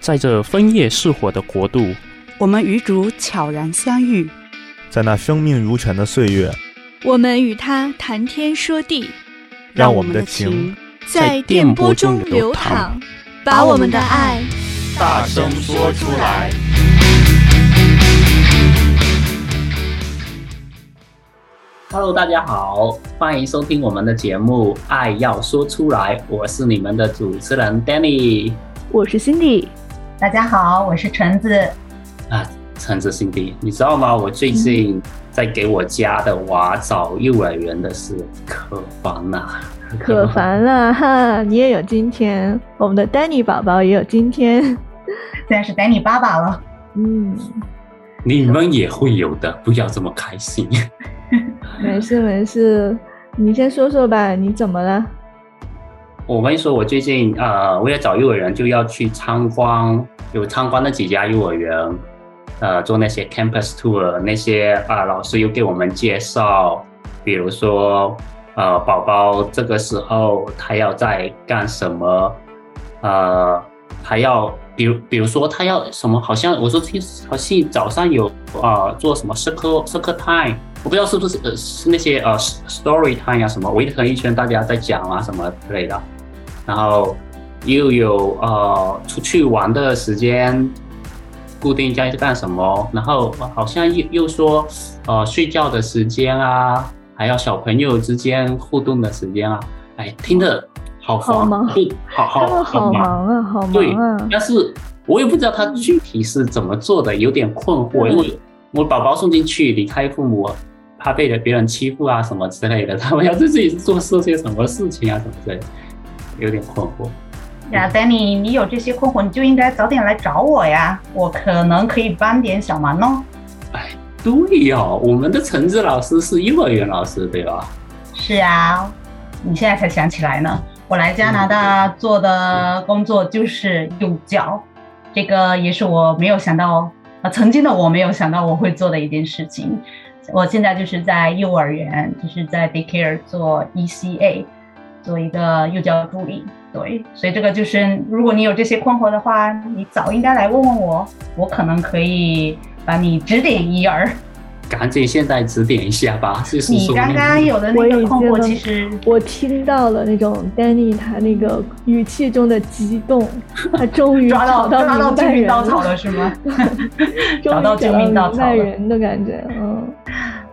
在这枫叶似火的国度，我们与主悄然相遇，在那生命如泉的岁月，我们与他谈天说地，让我们的情在电波中流淌，把我们的爱大声说出来。Hello，大家好，欢迎收听我们的节目《爱要说出来》，我是你们的主持人 Danny，我是 Cindy。大家好，我是橙子。啊，橙子 Cindy，你知道吗？我最近在给我家的娃找幼儿园的事，可烦了，可烦了 哈！你也有今天，我们的 Danny 宝宝也有今天，现在是 Danny 爸爸了。嗯，你们也会有的，不要这么开心。没事没事，你先说说吧，你怎么了？我跟你说，我最近呃，为了找幼儿园，就要去参观，有参观那几家幼儿园，呃，做那些 campus tour，那些啊、老师又给我们介绍，比如说呃，宝宝这个时候他要在干什么，呃，还要比如比如说他要什么，好像我说听好像早上有啊、做什么社科社科 time。我不知道是不是呃是那些呃 story time 啊什么，围成一圈大家在讲啊什么之类的，然后又有呃出去玩的时间，固定在干什么，然后好像又又说呃睡觉的时间啊，还有小朋友之间互动的时间啊，哎，听着好烦，好忙，好好 好忙啊，好忙啊，对，但是我也不知道他具体是怎么做的，有点困惑，因为我宝宝送进去离开父母。怕被别人欺负啊什么之类的，他们要对自己做做些什么事情啊什么之类的，有点困惑。呀，Danny，你有这些困惑，你就应该早点来找我呀，我可能可以帮点小忙哦。哎，对呀、哦，我们的橙子老师是幼儿园老师对吧？是啊，你现在才想起来呢。我来加拿大做的工作就是幼教，这个也是我没有想到啊，曾经的我没有想到我会做的一件事情。我现在就是在幼儿园，就是在 daycare 做 ECA，做一个幼教助理。对，所以这个就是，如果你有这些困惑的话，你早应该来问问我，我可能可以把你指点一二。赶紧现在指点一下吧。你刚刚有的那个困惑，其实我听到了那种 Danny 他那个语气中的激动，他终于抓到抓到救命稻草了，是吗？找到救命稻草了，人的感觉，嗯。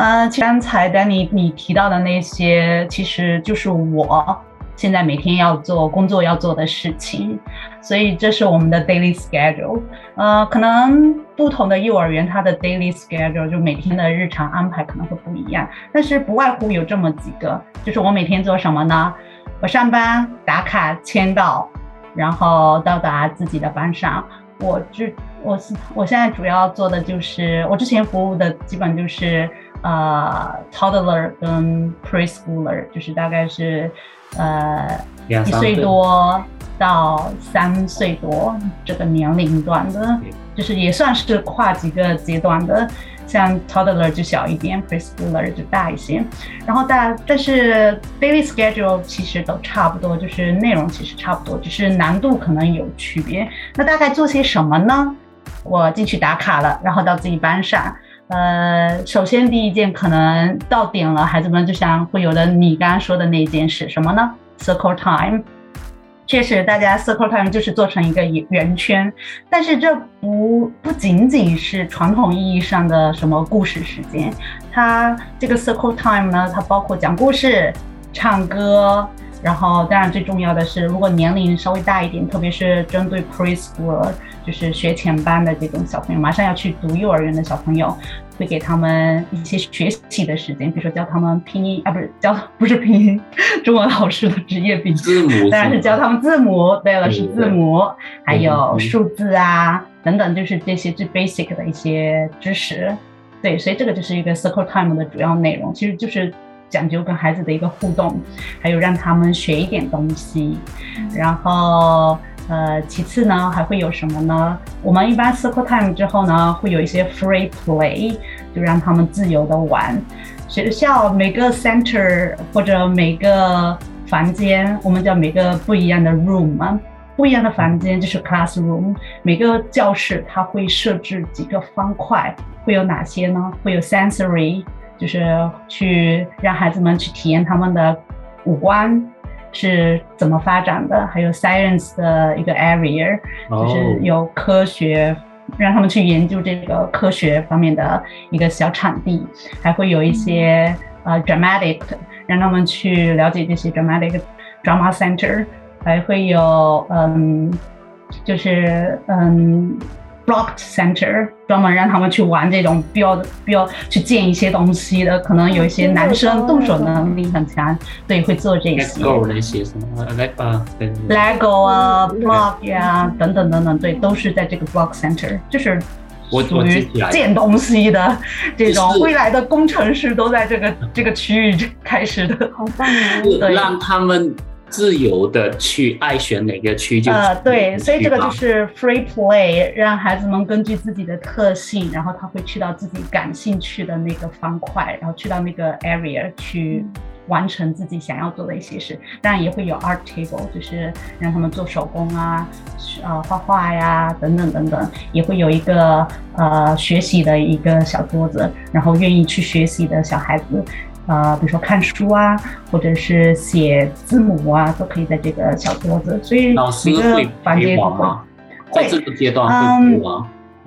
呃，刚才 Danny 你提到的那些，其实就是我现在每天要做工作要做的事情，所以这是我们的 daily schedule。呃，可能不同的幼儿园它的 daily schedule 就每天的日常安排可能会不一样，但是不外乎有这么几个，就是我每天做什么呢？我上班打卡签到，然后到达自己的班上。我之我我现在主要做的就是我之前服务的基本就是。呃、uh，toddler 跟 preschooler 就是大概是呃一岁多到三岁多这个年龄段的，就是也算是跨几个阶段的。像 toddler 就小一点，preschooler 就大一些。然后大但是 daily schedule 其实都差不多，就是内容其实差不多，只是难度可能有区别。那大概做些什么呢？我进去打卡了，然后到自己班上。呃，首先第一件可能到点了，孩子们就想会有的你刚刚说的那件事，什么呢？Circle time，确实大家 Circle time 就是做成一个圆圈，但是这不不仅仅是传统意义上的什么故事时间，它这个 Circle time 呢，它包括讲故事、唱歌。然后，当然最重要的是，如果年龄稍微大一点，特别是针对 preschool，就是学前班的这种小朋友，马上要去读幼儿园的小朋友，会给他们一些学习的时间，比如说教他们拼音啊，不是教 不是拼音，中文老师的职业病，字母，当然是教他们字母。对了，是字母，还有数字啊等等，就是这些最 basic 的一些知识。对，所以这个就是一个 circle time 的主要内容，其实就是。讲究跟孩子的一个互动，还有让他们学一点东西，然后呃，其次呢还会有什么呢？我们一般 circle time 之后呢，会有一些 free play，就让他们自由的玩。学校每个 center 或者每个房间，我们叫每个不一样的 room 啊。不一样的房间就是 classroom，每个教室它会设置几个方块，会有哪些呢？会有 sensory，就是去让孩子们去体验他们的五官是怎么发展的，还有 science 的一个 area，就是有科学。让他们去研究这个科学方面的一个小场地，还会有一些呃 dramatic，让他们去了解这些 dramatic drama center，还会有嗯，就是嗯。Block Center 专门让他们去玩这种，必要必要去建一些东西的，可能有一些男生动手能力很强，对，会做这些。Lego 那些什么，Lego 啊，Block 呀，等等等等，对，都是在这个 Block Center，就是属于建东西的这种。未来的工程师都在这个这个区域开始的，好棒啊！对，让他们。自由的去爱选哪个区就呃对，所以这个就是 free play，让孩子们根据自己的特性，然后他会去到自己感兴趣的那个方块，然后去到那个 area 去完成自己想要做的一些事。当然也会有 art table，就是让他们做手工啊，呃画画呀等等等等，也会有一个呃学习的一个小桌子，然后愿意去学习的小孩子。啊、呃，比如说看书啊，或者是写字母啊，都可以在这个小桌子。所以老师会陪玩吗？在这个阶段会陪玩。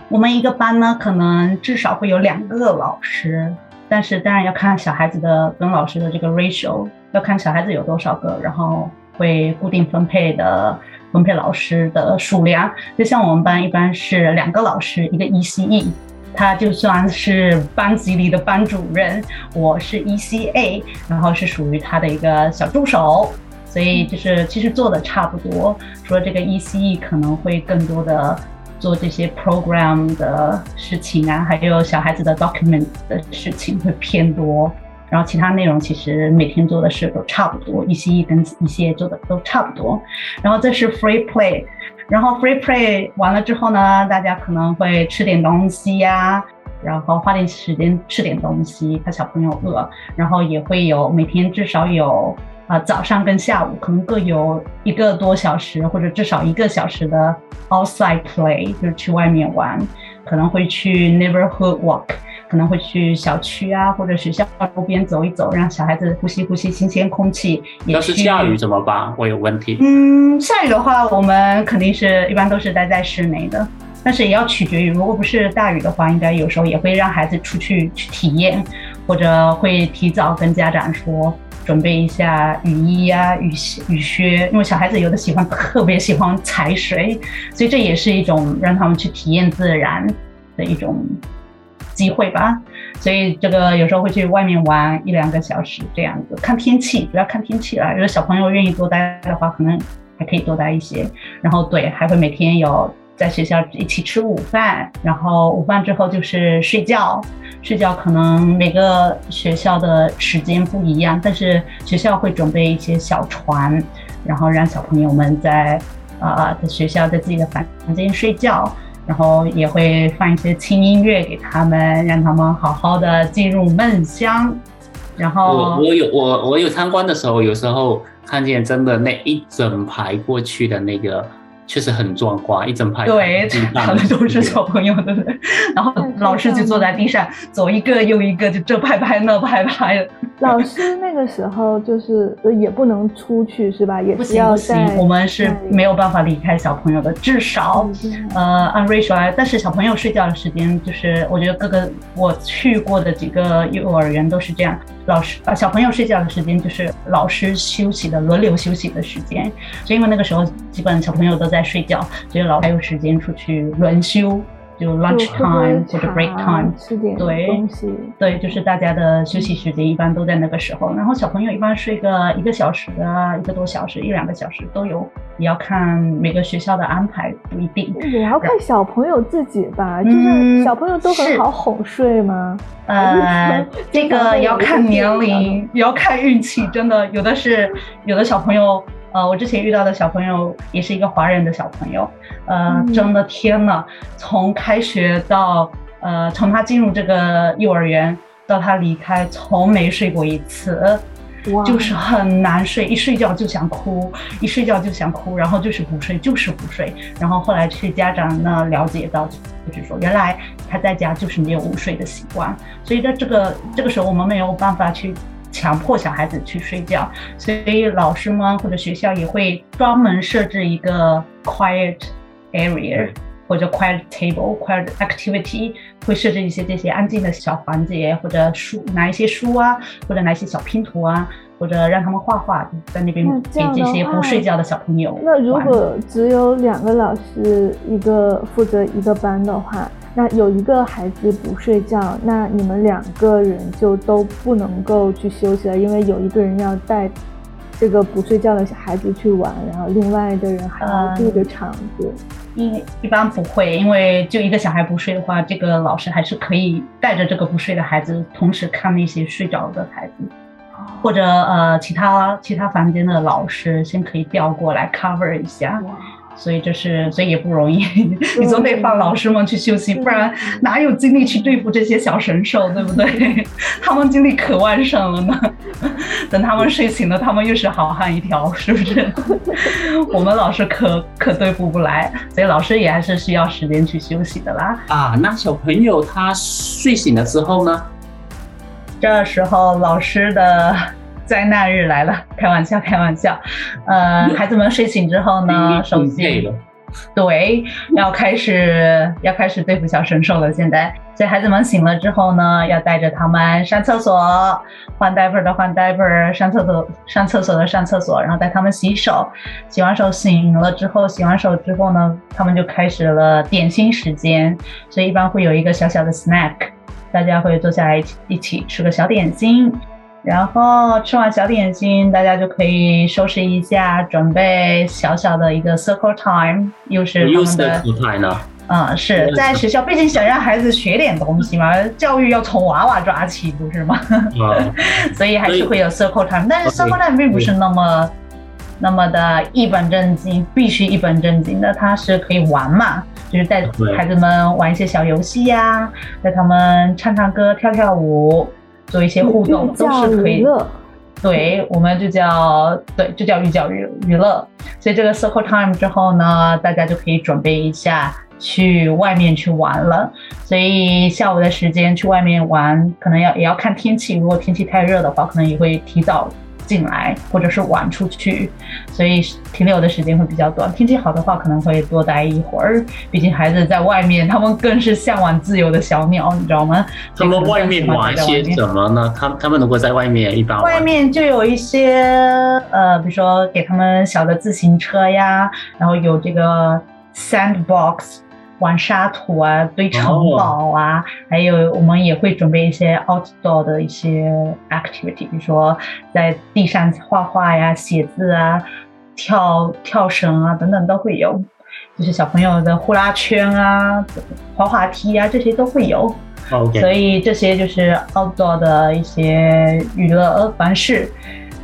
我们一个班呢，可能至少会有两个老师，但是当然要看小孩子的跟老师的这个 ratio，要看小孩子有多少个，然后会固定分配的分配老师的数量。就像我们班一般是两个老师，一个 ECE。他就算是班级里的班主任，我是 ECA，然后是属于他的一个小助手，所以就是其实做的差不多，除了这个 ECE 可能会更多的做这些 program 的事情啊，还有小孩子的 document 的事情会偏多，然后其他内容其实每天做的事都差不多，ECE 跟 ECA 做的都差不多，然后这是 free play。然后 free play 完了之后呢，大家可能会吃点东西呀、然后花点时间吃点东西，怕小朋友饿。然后也会有每天至少有啊、早上跟下午可能各有一个多小时或者至少一个小时的 outside play，就是去外面玩，可能会去 neighborhood walk。可能会去小区啊，或者学校周边走一走，让小孩子呼吸呼吸新鲜空气。要是下雨怎么办？我有问题。嗯，下雨的话，我们肯定是一般都是待在室内的，但是也要取决于，如果不是大雨的话，应该有时候也会让孩子出去去体验，或者会提早跟家长说，准备一下雨衣啊、雨鞋雨靴，因为小孩子有的喜欢特别喜欢踩水，所以这也是一种让他们去体验自然的一种。机会吧，所以这个有时候会去外面玩一两个小时这样子，看天气，主要看天气啦。如果小朋友愿意多待的话，可能还可以多待一些。然后对，还会每天有在学校一起吃午饭，然后午饭之后就是睡觉。睡觉可能每个学校的时间不一样，但是学校会准备一些小床，然后让小朋友们在啊、呃、在学校在自己的房房间睡觉。然后也会放一些轻音乐给他们，让他们好好的进入梦乡。然后我我有我我有参观的时候，有时候看见真的那一整排过去的那个。确实很壮观，一整排对，他们都是小朋友，对不对？然后老师就坐在地上，左一个右一个，就这拍拍那拍拍。老师那个时候就是也不能出去，是吧？也不行不行，我们是没有办法离开小朋友的，至少呃按 ratio，但是小朋友睡觉的时间，就是我觉得各个我去过的几个幼儿园都是这样。老师啊，小朋友睡觉的时间就是老师休息的轮流休息的时间，所以因为那个时候基本小朋友都在睡觉，所以老师还有时间出去轮休。就 lunch time 或者 break time，吃点东西。对，对，就是大家的休息时间一般都在那个时候。然后小朋友一般睡个一个小时啊，一个多小时，一两个小时都有。也要看每个学校的安排，不一定。也要看小朋友自己吧，嗯、就是小朋友都很好哄睡吗？呃，这个也要看年龄，也要看运气。真的，有的是有的小朋友。呃，我之前遇到的小朋友也是一个华人的小朋友，呃，真的天呐，从开学到呃，从他进入这个幼儿园到他离开，从没睡过一次，就是很难睡，一睡觉就想哭，一睡觉就想哭，然后就是不睡，就是不睡。然后后来去家长那了解到，就是说原来他在家就是没有午睡的习惯，所以在这个这个时候我们没有办法去强迫小孩子去睡觉，所以老师们或者学校也会专门设置一个 quiet area。或者 quiet table、quiet activity 会设置一些这些安静的小环节，或者书拿一些书啊，或者拿一些小拼图啊，或者让他们画画，在那边给这些不睡觉的小朋友。那如果只有两个老师，一个负责一个班的话，那有一个孩子不睡觉，那你们两个人就都不能够去休息了，因为有一个人要带这个不睡觉的小孩子去玩，然后另外的人还要顾着场子。嗯一一般不会，因为就一个小孩不睡的话，这个老师还是可以带着这个不睡的孩子，同时看那些睡着的孩子，或者呃其他其他房间的老师先可以调过来 cover 一下。所以就是，所以也不容易，你总得放老师们去休息，不然哪有精力去对付这些小神兽，对不对？他们精力可旺盛了呢。等他们睡醒了，他们又是好汉一条，是不是？我们老师可可对付不来，所以老师也还是需要时间去休息的啦。啊，那小朋友他睡醒了之后呢？这时候老师的。灾难日来了，开玩笑，开玩笑。呃，孩子们睡醒之后呢，首先，对，要开始 要开始对付小神兽了。现在，所以孩子们醒了之后呢，要带着他们上厕所，换 diaper 的换 diaper，上厕所上厕所的上厕所，然后带他们洗手。洗完手醒了之后，洗完手之后呢，他们就开始了点心时间。所以一般会有一个小小的 snack，大家会坐下来一起一起吃个小点心。然后吃完小点心，大家就可以收拾一下，准备小小的一个 circle time，又是他们的 circle time 呢？嗯，是在学校，毕竟想让孩子学点东西嘛，教育要从娃娃抓起，不是吗？嗯、所以还是会有 circle time，但是 circle time 并不是那么那么的一本正经，必须一本正经的，它是可以玩嘛，就是带孩子们玩一些小游戏呀、啊，带他们唱唱歌、跳跳舞。做一些互动都是可以，对，我们就叫对，就叫寓教于娱乐。所以这个 circle time 之后呢，大家就可以准备一下去外面去玩了。所以下午的时间去外面玩，可能要也要看天气，如果天气太热的话，可能也会提早。进来，或者是晚出去，所以停留的时间会比较短。天气好的话，可能会多待一会儿。毕竟孩子在外面，他们更是向往自由的小鸟，你知道吗？他们外面玩些什么呢？他他们如果在外面一般外面就有一些呃，比如说给他们小的自行车呀，然后有这个 sandbox。玩沙土啊，堆城堡啊，oh. 还有我们也会准备一些 outdoor 的一些 activity，比如说在地上画画呀、写字啊、跳跳绳啊等等都会有，就是小朋友的呼啦圈啊、滑滑梯啊这些都会有。Okay. 所以这些就是 outdoor 的一些娱乐方式。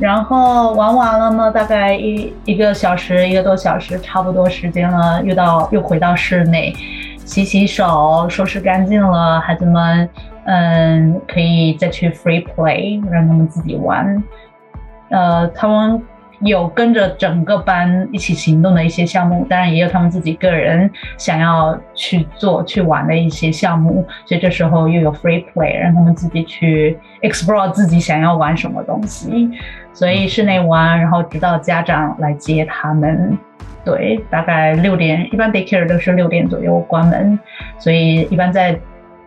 然后玩完了呢，大概一一个小时，一个多小时，差不多时间了，又到又回到室内，洗洗手，收拾干净了，孩子们，嗯，可以再去 free play，让他们自己玩，呃，他们。有跟着整个班一起行动的一些项目，当然也有他们自己个人想要去做、去玩的一些项目，所以这时候又有 free play，让他们自己去 explore 自己想要玩什么东西。所以室内玩，然后直到家长来接他们。对，大概六点，一般 daycare 都是六点左右关门，所以一般在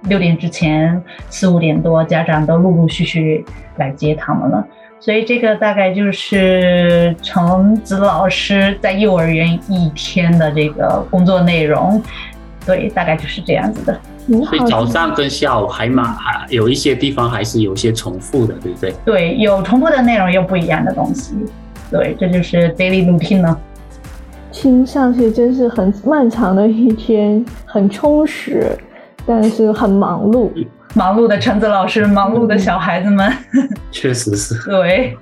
六点之前四五点多，家长都陆陆续续来接他们了。所以这个大概就是橙子老师在幼儿园一天的这个工作内容，对，大概就是这样子的。所以早上跟下午还蛮还有一些地方还是有些重复的，对不对？对，有重复的内容，有不一样的东西。对，这就是 daily routine 呢。听上去真是很漫长的一天，很充实，但是很忙碌。忙碌的橙子老师，忙碌的小孩子们，确实是，对，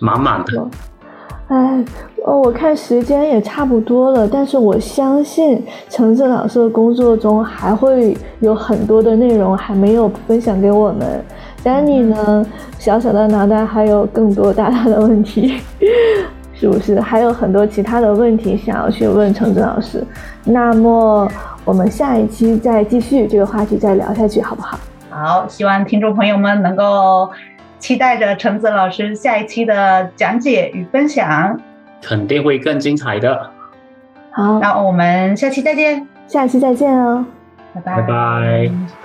满满的。哎，我看时间也差不多了，但是我相信橙子老师的工作中还会有很多的内容还没有分享给我们。Danny 呢，小小的脑袋还有更多大大的问题，是不是？还有很多其他的问题想要去问橙子老师。那么我们下一期再继续这个话题再聊下去，好不好？好，希望听众朋友们能够期待着橙子老师下一期的讲解与分享，肯定会更精彩的。好，那我们下期再见，下期再见哦，拜拜。拜拜。